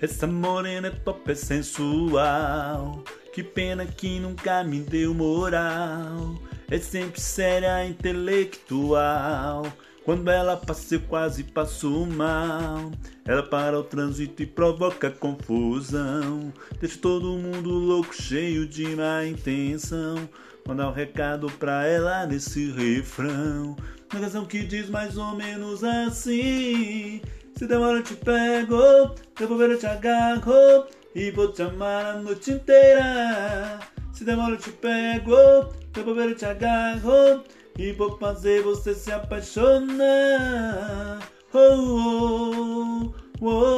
Essa morena é top, é sensual. Que pena que nunca me deu moral. É sempre séria, intelectual. Quando ela passa, eu quase passo mal. Ela para o trânsito e provoca confusão. Deixa todo mundo louco, cheio de má intenção. Mandar um recado pra ela nesse refrão. Uma canção que diz mais ou menos assim: Se demora, eu te pego, devolver, eu te agarro. E vou te amar a noite inteira. Se demora, eu te pego, devolver, eu te agarro. E vou fazer você se apaixonar. Oh, oh, oh, oh.